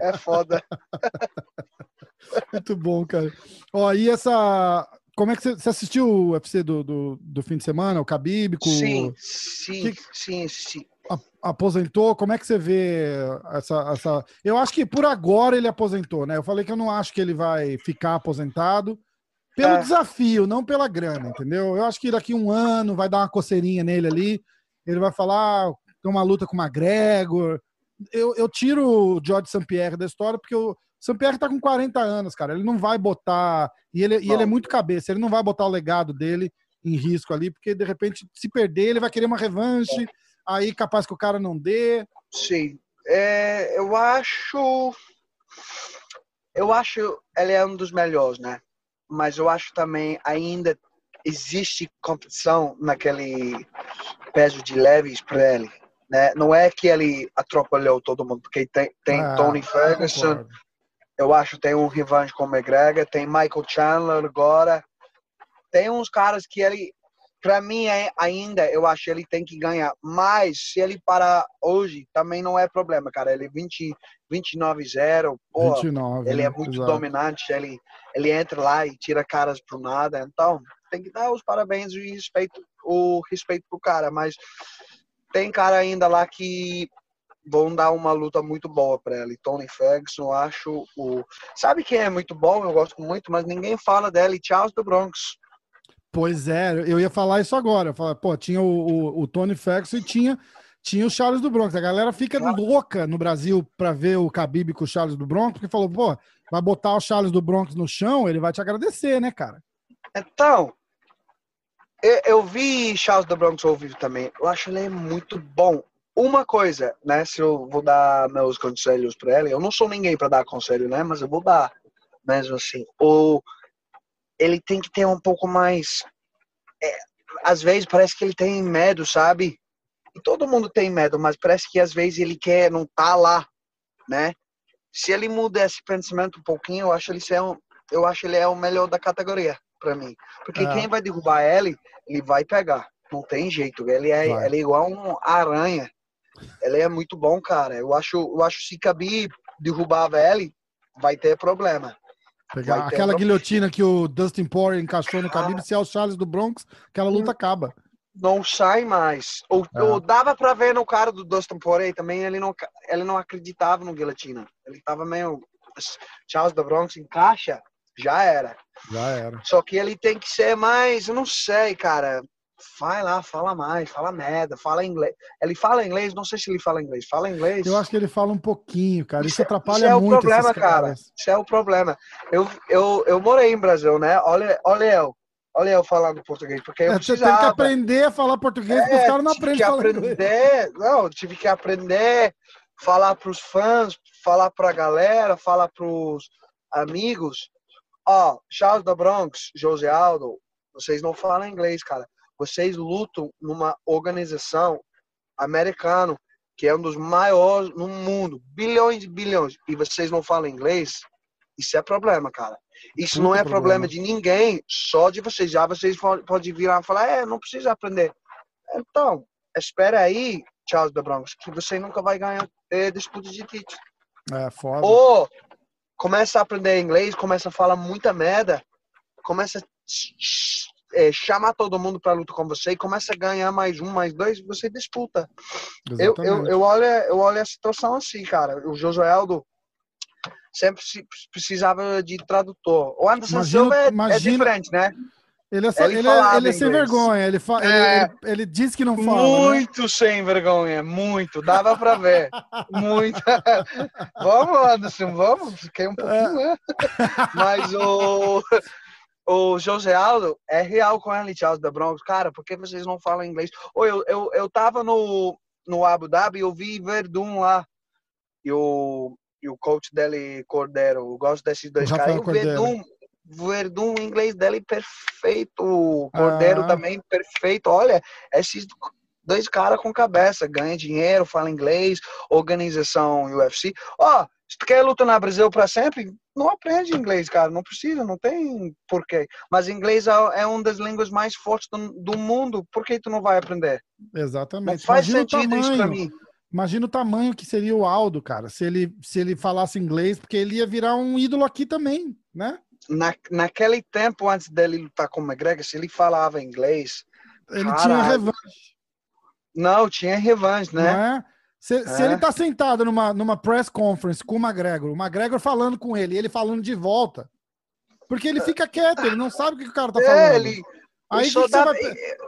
É foda. Muito bom, cara. Ó, e essa como é que você, você assistiu o UFC do, do, do, fim de semana, o Khabib? Com... Sim, sim, que... sim, sim. Aposentou? Como é que você vê essa, essa. Eu acho que por agora ele aposentou, né? Eu falei que eu não acho que ele vai ficar aposentado pelo é. desafio, não pela grana, entendeu? Eu acho que daqui um ano vai dar uma coceirinha nele ali. Ele vai falar, ah, tem uma luta com o McGregor. Eu, eu tiro o George St. Pierre da história porque eu o Pierre tá com 40 anos, cara. Ele não vai botar. E ele, e ele é muito cabeça, ele não vai botar o legado dele em risco ali, porque de repente, se perder, ele vai querer uma revanche, é. aí capaz que o cara não dê. Sim. É, eu acho. Eu acho ele é um dos melhores, né? Mas eu acho também ainda existe competição naquele peso de leves para ele. Né? Não é que ele atropelou todo mundo, porque tem, tem ah, Tony Ferguson, eu acho que tem um revanche com o McGregor, tem Michael Chandler agora. Tem uns caras que ele, para mim é, ainda, eu acho que ele tem que ganhar. Mas se ele parar hoje, também não é problema, cara. Ele é 20, 29-0, ele né? é muito Exato. dominante, ele, ele entra lá e tira caras pro nada. Então, tem que dar os parabéns e respeito, o respeito pro cara. Mas tem cara ainda lá que vão dar uma luta muito boa para ele. Tony Ferguson, acho o. Sabe quem é muito bom? Eu gosto muito, mas ninguém fala dele. Charles do Bronx. Pois é, eu ia falar isso agora. Falar, pô, tinha o, o, o, Tony Ferguson e tinha, tinha o Charles do Bronx. A galera fica louca no Brasil para ver o Khabib com o Charles do Bronx, porque falou, pô, vai botar o Charles do Bronx no chão, ele vai te agradecer, né, cara? Então, eu, eu vi Charles do Bronx ao vivo também. Eu acho ele muito bom uma coisa, né? Se eu vou dar meus conselhos para ele, eu não sou ninguém para dar conselho, né? Mas eu vou dar, mesmo assim. Ou ele tem que ter um pouco mais. É, às vezes parece que ele tem medo, sabe? E todo mundo tem medo, mas parece que às vezes ele quer não tá lá, né? Se ele muda esse pensamento um pouquinho, eu acho ele é um, eu acho ele é o melhor da categoria para mim, porque é. quem vai derrubar ele, ele vai pegar. Não tem jeito, ele é, ele é igual um aranha ele é muito bom, cara. Eu acho, eu acho que se Khabib derrubar a Velly, vai ter problema. Pegar aquela problema. guilhotina que o Dustin Poirier encaixou no ah. Khabib, se é o Charles do Bronx, aquela luta acaba. Não sai mais. Ou, é. ou dava para ver no cara do Dustin Poirier também, ele não, ele não acreditava no guilhotina. Ele tava meio Charles do Bronx encaixa, já era. Já era. Só que ele tem que ser mais, eu não sei, cara vai lá, fala mais, fala merda, fala inglês. Ele fala inglês, não sei se ele fala inglês. Fala inglês. Eu acho que ele fala um pouquinho, cara. Isso, isso atrapalha isso é muito. Isso é o problema, cara. Isso é o problema. Eu, eu, eu morei em Brasil, né? Olha, olha eu. Olha eu falando português, porque eu é, Você tem que aprender a falar português, é, porque os caras não aprendem a aprender, inglês. Não, tive que aprender falar para os fãs, falar para a galera, falar para os amigos. Ó, Charles da Bronx, José Aldo, vocês não falam inglês, cara. Vocês lutam numa organização americana que é um dos maiores no mundo, bilhões e bilhões, e vocês não falam inglês, isso é problema, cara. Isso Muito não é problema. problema. de ninguém, só de vocês. Já vocês podem virar e falar, é, não precisa aprender. Então, espera aí, Charles da Bronx, que você nunca vai ganhar é, disputa de título. É, foda. Ou começa a aprender inglês, começa a falar muita merda, começa a é, chamar todo mundo para luta com você e começa a ganhar mais um, mais dois, você disputa. Eu, eu, eu, olho, eu olho a situação assim, cara. O Josué Aldo sempre precisava de tradutor. O Anderson imagina, Silva é, é imagina, é diferente, né? Ele é, só, ele, ele, é, ele é sem vergonha, ele, fa, é, ele, ele, diz que não fala. Né? Muito né? sem vergonha, muito. Dava para ver. muito. vamos, Anderson, vamos. Fiquei um pouquinho, né? Mas o, o José Aldo é real com ele, Charles da Bronx. Cara, por que vocês não falam inglês? Ou eu, eu, eu tava no, no Abu Dhabi e eu vi Verdun lá. E o, e o coach dele, Cordero. Eu gosto desses dois caras. E o Verdun Verdun, o inglês dele é perfeito. O Cordeiro ah. também perfeito. Olha, esses dois caras com cabeça, ganha dinheiro, fala inglês, organização UFC. Ó, oh, se tu quer lutar no Brasil para sempre, não aprende inglês, cara. Não precisa, não tem porquê. Mas inglês é, é uma das línguas mais fortes do, do mundo. Por que tu não vai aprender? Exatamente. Não faz Imagina sentido isso pra mim. Imagina o tamanho que seria o Aldo, cara, se ele, se ele falasse inglês, porque ele ia virar um ídolo aqui também, né? na, naquele tempo antes dele lutar com o McGregor, se ele falava inglês. Ele tinha revanche. Não, tinha revanche, né? É? Se, é. se, ele tá sentado numa, numa press conference com o McGregor, o McGregor falando com ele, ele falando de volta. Porque ele fica quieto, ele não sabe o que o cara tá é, falando. Ele, aí dá... vai,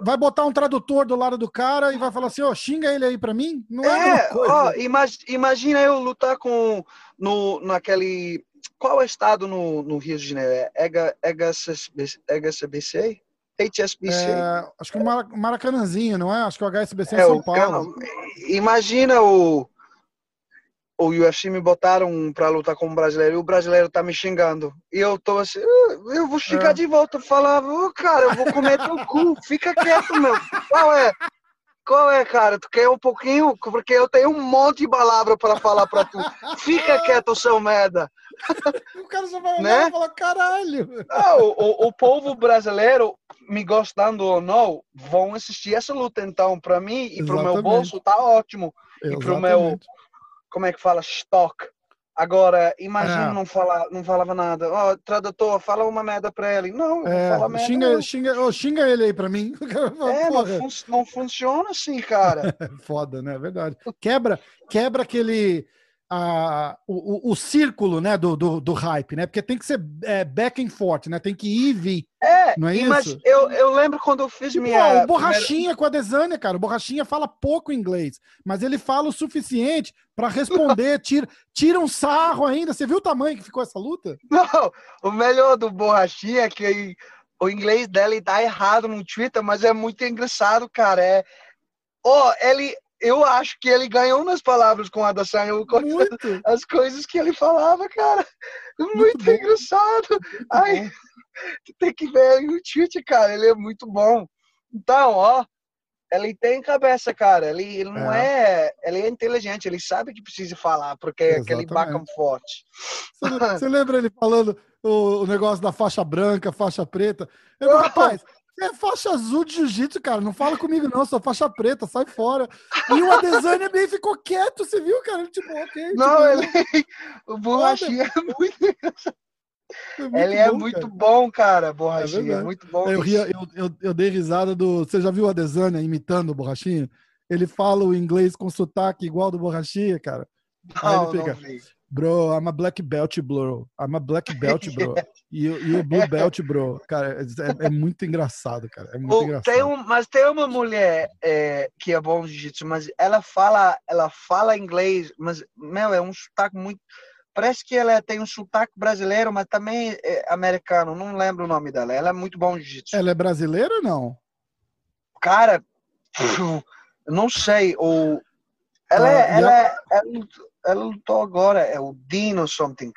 vai, botar um tradutor do lado do cara e vai falar assim, ó, oh, xinga ele aí pra mim? Não é, é ó, imagina eu lutar com no, naquele qual é o estado no, no Rio de Janeiro? É HSBC? HSBC? É, acho que o Maracanãzinho, não é? Acho que o HSBC é, é São Paulo. Imagina o, o UFC me botaram para lutar com o brasileiro e o brasileiro tá me xingando. E eu tô assim, ah, eu vou xingar é. de volta. Eu falava, oh, cara, eu vou comer teu cu, fica quieto, meu. Qual é? Qual é, cara? Tu quer um pouquinho? Porque eu tenho um monte de palavra para falar para tu. Fica quieto, seu merda. O cara só vai olhar né? e falar, caralho. O, o povo brasileiro, me gostando ou não, vão assistir essa luta. Então, para mim e para o meu bolso, tá ótimo. Exatamente. E para o meu, como é que fala, estoque Agora, imagina é. não, falar, não falava nada. Ó, oh, tradutor, fala uma merda pra ele. Não, é, fala merda. Xinga, não. Xinga, oh, xinga ele aí pra mim. É, não, fun não, funciona assim, cara. Foda, né? É verdade. Quebra, quebra aquele a, o, o, círculo né, do, do, do, hype, né? Porque tem que ser é, back and forth, né? Tem que ir e vir. É, não é isso? eu, eu lembro quando eu fiz tipo, minha. o Borrachinha primeira... com a Desânia, cara. O Borrachinha fala pouco inglês, mas ele fala o suficiente para responder. tira, tira um sarro ainda. Você viu o tamanho que ficou essa luta? Não, o melhor do Borrachinha é que o inglês dele tá errado no Twitter, mas é muito engraçado, cara. É. Oh, ele, eu acho que ele ganhou nas palavras com a Adesanya, as coisas que ele falava, cara. Muito, muito engraçado. Muito Ai, tu tem que ver o Tite, cara, ele é muito bom. Então, ó, ele tem cabeça, cara. Ele, ele não é. é. Ele é inteligente, ele sabe que precisa falar, porque é aquele bacam forte. Você, você, lembra ele falando o, o, negócio da faixa branca, faixa preta? Eu, rapaz, é faixa azul de jiu-jitsu, cara. Não fala comigo, não. Sou faixa preta, sai fora. E o Adesanya bem ficou quieto, você viu, cara? Tipo, ok. Não, tipo, ele. O borrachinha é muito. É muito ele é bom, é muito cara. bom, cara, Borrachinha. É muito bom. Eu, ria, eu, eu, eu, dei risada do. Você já viu o Adesanya imitando o Borrachinha? Ele fala o inglês com sotaque igual do Borrachinha, cara. Não, Aí ele fica. Bro, I'm a black belt, bro. I'm a black belt, bro. E o blue belt, bro. Cara, é, é, muito engraçado, cara. É muito engraçado. Tem um, mas tem uma mulher é, que é bom de jiu-jitsu, mas ela fala, ela fala inglês, mas, meu, é um sotaque muito... Parece que ela tem um sotaque brasileiro, mas também é americano. Não lembro o nome dela. Ela é muito bom de jiu-jitsu. Ela é brasileira ou não? Cara, não sei. Ou ela, é, ela, é, ela, ela lutou agora, é o Dean ou something.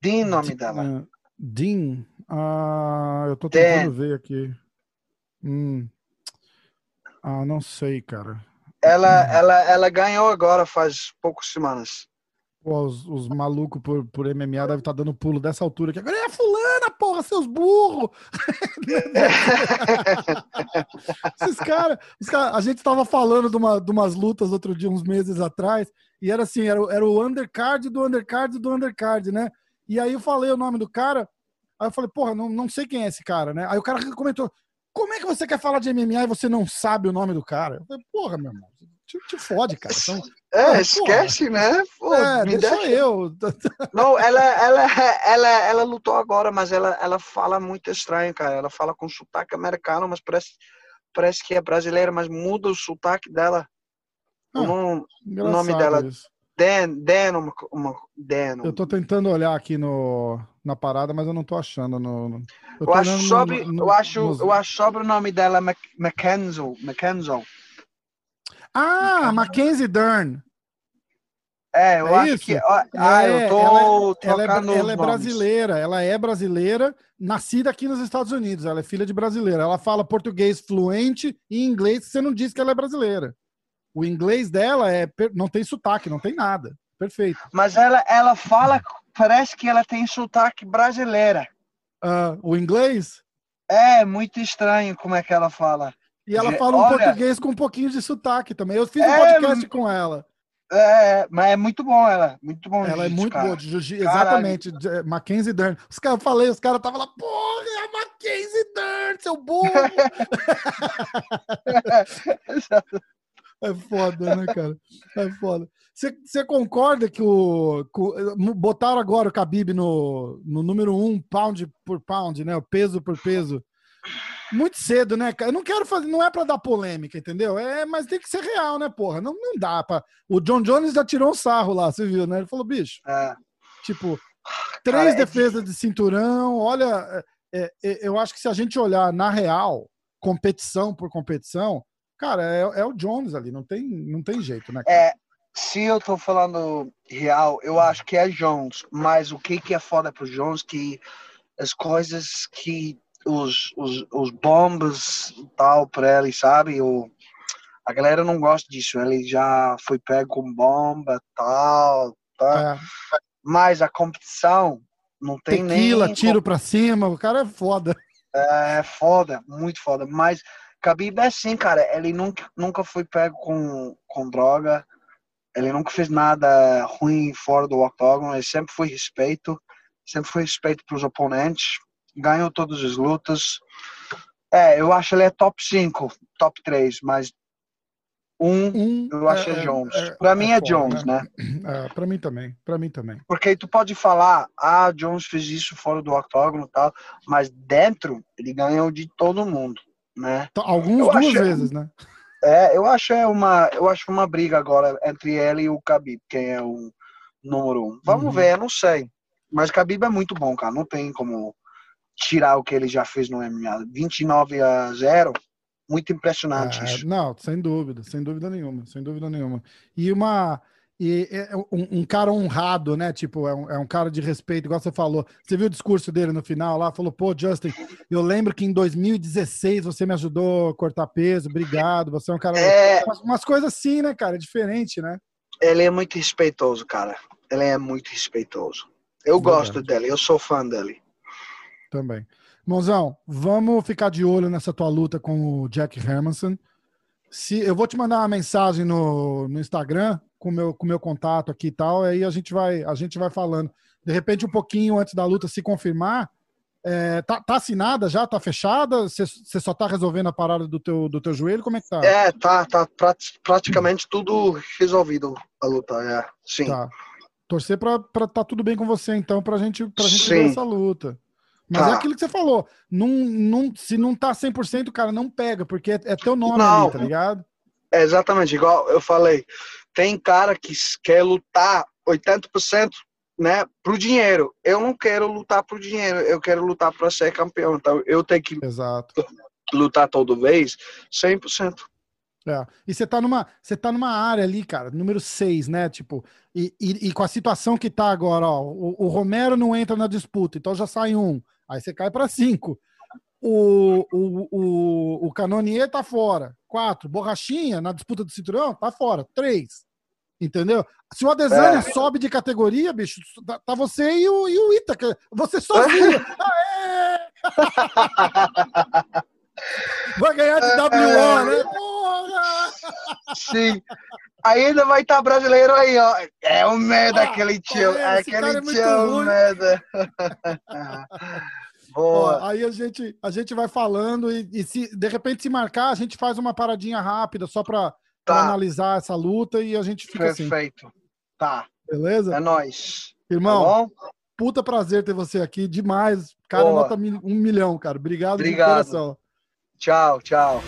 Dean nome dela. Dean? Ah, eu tô tentando Dan. ver aqui. Hum. Ah, não sei, cara. Ela, ela, ela ganhou agora faz poucas semanas. Pô, os, os malucos por, por MMA devem estar tá dando pulo dessa altura aqui. Agora é fulana, porra, seus burros! Esses caras, cara, a gente tava falando de, uma, de umas lutas outro dia, uns meses atrás, e era assim, era, era o undercard do undercard do undercard, né? E aí eu falei o nome do cara, aí eu falei, porra, não, não sei quem é esse cara, né? Aí o cara comentou, como é que você quer falar de MMA e você não sabe o nome do cara? Eu falei, porra, meu irmão, te, te fode, cara. Então, é, ah, esquece, porra. né? Pô, é, me deixa eu. Não, ela, ela, ela, ela lutou agora, mas ela, ela fala muito estranho, cara. Ela fala com sotaque americano, mas parece, parece que é brasileira, mas muda o sotaque dela. Ah, o nome dela. Isso. Dan, Dan, uma, uma, Dan. Eu tô tentando olhar aqui no, na parada, mas eu não tô achando. No, no eu, eu, acho sobre, no, eu, acho, nos... eu acho sobre o nome dela Mackenzie. Mackenzie. Ah, Mackenzie Dern. É, eu é acho isso? que. Ah, é, eu tô ela, ela, é, ela é brasileira, ela é brasileira, nascida aqui nos Estados Unidos. Ela é filha de brasileira. Ela fala português fluente e inglês. Você não diz que ela é brasileira. O inglês dela é não tem sotaque, não tem nada. Perfeito. Mas ela, ela fala, parece que ela tem sotaque brasileira. Uh, o inglês? É, muito estranho como é que ela fala. E ela fala um Olha, português com um pouquinho de sotaque também. Eu fiz um é, podcast com ela. É, mas é muito bom ela. Muito bom. Ela é muito cara. boa de jiu-jitsu. Exatamente. É, Mackenzie Dern. Os caras, falei, os caras estavam lá, porra, é a Mackenzie Dern, seu burro. é foda, né, cara? É foda. Você concorda que o, que botaram agora o Khabib no, no número um pound por pound, né? O peso por peso muito cedo, né, cara? Eu não quero fazer, não é para dar polêmica, entendeu? É, mas tem que ser real, né, porra? Não, não dá para. O John Jones já tirou um sarro lá, você viu, né? Ele falou, bicho, é. tipo, três cara, é defesas é... de cinturão, olha, é, é, eu acho que se a gente olhar na real, competição por competição, cara, é, é o Jones ali, não tem, não tem jeito, né? Cara? É, se eu tô falando real, eu acho que é Jones, mas o que que é foda pro Jones que as coisas que os, os, os bombas tal para ele, sabe? O, a galera não gosta disso. Ele já foi pego com bomba tal, tá? É. Mas a competição não tem Tequila, nem. tiro pra cima, o cara é foda. É foda, muito foda. Mas Khabib é assim, cara. Ele nunca, nunca foi pego com, com droga. Ele nunca fez nada ruim fora do octógono. Ele sempre foi respeito. Sempre foi respeito pros oponentes ganhou todas as lutas. É, eu acho ele é top 5, top 3, mas um, um eu acho é, é Jones. É, para mim é, é Jones, né? né? É, para mim também, para mim também. Porque tu pode falar, ah, Jones fez isso fora do octógono e tal, mas dentro ele ganhou de todo mundo, né? Então, alguns eu duas acho, vezes, né? É, eu acho é uma, eu acho uma briga agora entre ele e o Khabib, quem é o número um. Vamos uhum. ver, não sei. Mas Khabib é muito bom, cara. Não tem como tirar o que ele já fez no MMA. 29 a 0, muito impressionante é. Não, sem dúvida, sem dúvida nenhuma, sem dúvida nenhuma. E uma e é um, um, cara honrado, né? Tipo, é um, é um, cara de respeito, igual você falou. Você viu o discurso dele no final lá? Falou, pô, Justin, eu lembro que em 2016 você me ajudou a cortar peso, obrigado. Você é um cara. É... Umas, umas coisas assim, né, cara? É diferente, né? Ele é muito respeitoso, cara. Ele é muito respeitoso. Eu gosto dele, eu sou fã dele. Também. Mãozão, vamos ficar de olho nessa tua luta com o Jack Hermanson. Se, eu vou te mandar uma mensagem no, no Instagram com meu, o com meu contato aqui e tal, aí a gente vai, a gente vai falando. De repente, um pouquinho antes da luta se confirmar, é, tá, tá, assinada já? Tá fechada? Você só tá resolvendo a parada do teu, do teu joelho? Como é que tá? É, tá, tá praticamente tudo resolvido a luta, é. Sim. Tá. Torcer pra, pra tá tudo bem com você, então, pra gente, pra gente ver essa luta. Mas é tá. é aquilo que você falou. Não, não, se não tá 100%, cara, não pega, porque é, é teu nome não, ali, tá ligado? É exatamente, igual eu falei. Tem cara que quer lutar 80% né, pro dinheiro. Eu não quero lutar pro dinheiro, eu quero lutar para ser campeão. Então eu tenho que Exato. lutar toda vez 100%. É. E você tá numa, você tá numa área ali, cara, número 6, né? Tipo, e, e, e, com a situação que tá agora, ó, o, o, Romero não entra na disputa, então já sai um. Aí você cai para cinco. O, o, o, o Canonier tá fora. Quatro. Borrachinha, na disputa do cinturão, tá fora. Três. Entendeu? Se o Adesanya é. sobe de categoria, bicho, tá, tá, você e o, e o Ita. Você sozinho. Vai ganhar de WO, né? Porra! Sim. Ainda vai estar tá brasileiro aí, ó. É o merda, ah, aquele tio. É, aquele é tio, é o merda. Boa. Ó, aí a gente, a gente vai falando e, e, se de repente se marcar, a gente faz uma paradinha rápida só para tá. analisar essa luta e a gente fica assim. Perfeito. assim. Tá. Beleza? É nóis. Irmão, tá puta prazer ter você aqui, demais. Cara, Boa. nota um milhão, cara. Obrigado, Obrigado. de coração. Tchau, tchau.